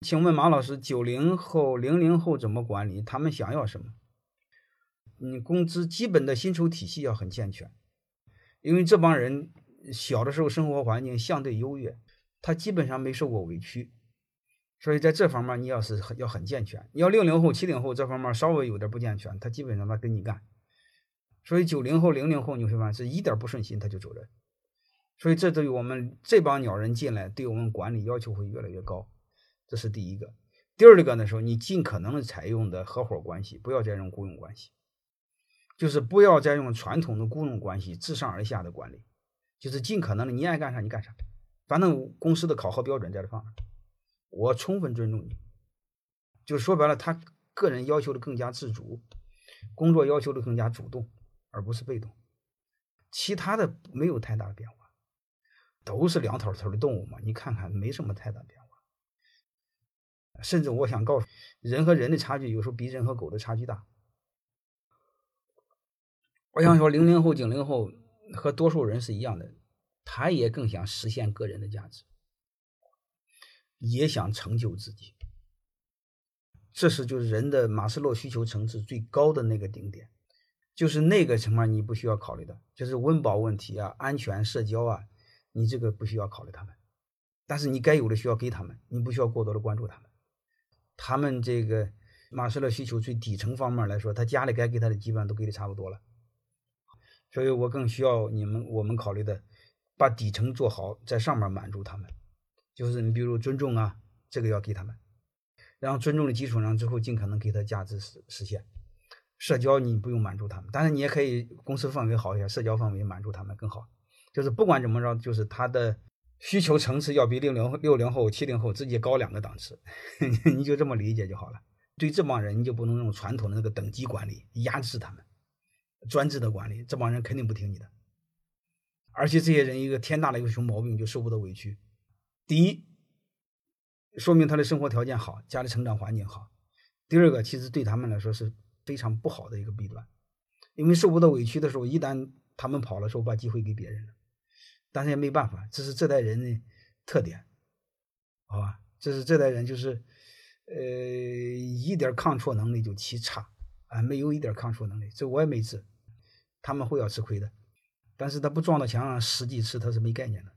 请问马老师，九零后、零零后怎么管理？他们想要什么？你工资基本的薪酬体系要很健全，因为这帮人小的时候生活环境相对优越，他基本上没受过委屈，所以在这方面你要是要很健全。你要六零后、七零后这方面稍微有点不健全，他基本上他跟你干。所以九零后、零零后你会发现是一点不顺心他就走人。所以这对于我们这帮鸟人进来，对我们管理要求会越来越高。这是第一个，第二个呢？说你尽可能的采用的合伙关系，不要再用雇佣关系，就是不要再用传统的雇佣关系自上而下的管理，就是尽可能的你爱干啥你干啥，反正公司的考核标准在这放着，我充分尊重你。就说白了，他个人要求的更加自主，工作要求的更加主动，而不是被动。其他的没有太大的变化，都是两头头的动物嘛，你看看没什么太大变化。甚至我想告诉人和人的差距，有时候比人和狗的差距大。我想说，零零后、九零后和多数人是一样的，他也更想实现个人的价值，也想成就自己。这是就是人的马斯洛需求层次最高的那个顶点，就是那个层面你不需要考虑的，就是温饱问题啊、安全、社交啊，你这个不需要考虑他们，但是你该有的需要给他们，你不需要过多的关注他们。他们这个马斯洛需求最底层方面来说，他家里该给他的基本上都给的差不多了，所以我更需要你们我们考虑的，把底层做好，在上面满足他们，就是你比如尊重啊，这个要给他们，然后尊重的基础上之后，尽可能给他价值实实现，社交你不用满足他们，但是你也可以公司氛围好一些，社交氛围满足他们更好，就是不管怎么着，就是他的。需求层次要比六零六零后、七零后直接高两个档次，你就这么理解就好了。对这帮人，你就不能用传统的那个等级管理压制他们，专制的管理，这帮人肯定不听你的。而且这些人一个天大的一个熊毛病，就受不得委屈。第一，说明他的生活条件好，家里成长环境好；第二个，其实对他们来说是非常不好的一个弊端，因为受不得委屈的时候，一旦他们跑了，时候把机会给别人了。但是也没办法，这是这代人的特点，好吧？这是这代人就是，呃，一点抗挫能力就极差啊，没有一点抗挫能力，这我也没治，他们会要吃亏的，但是他不撞到墙上十几次他是没概念的。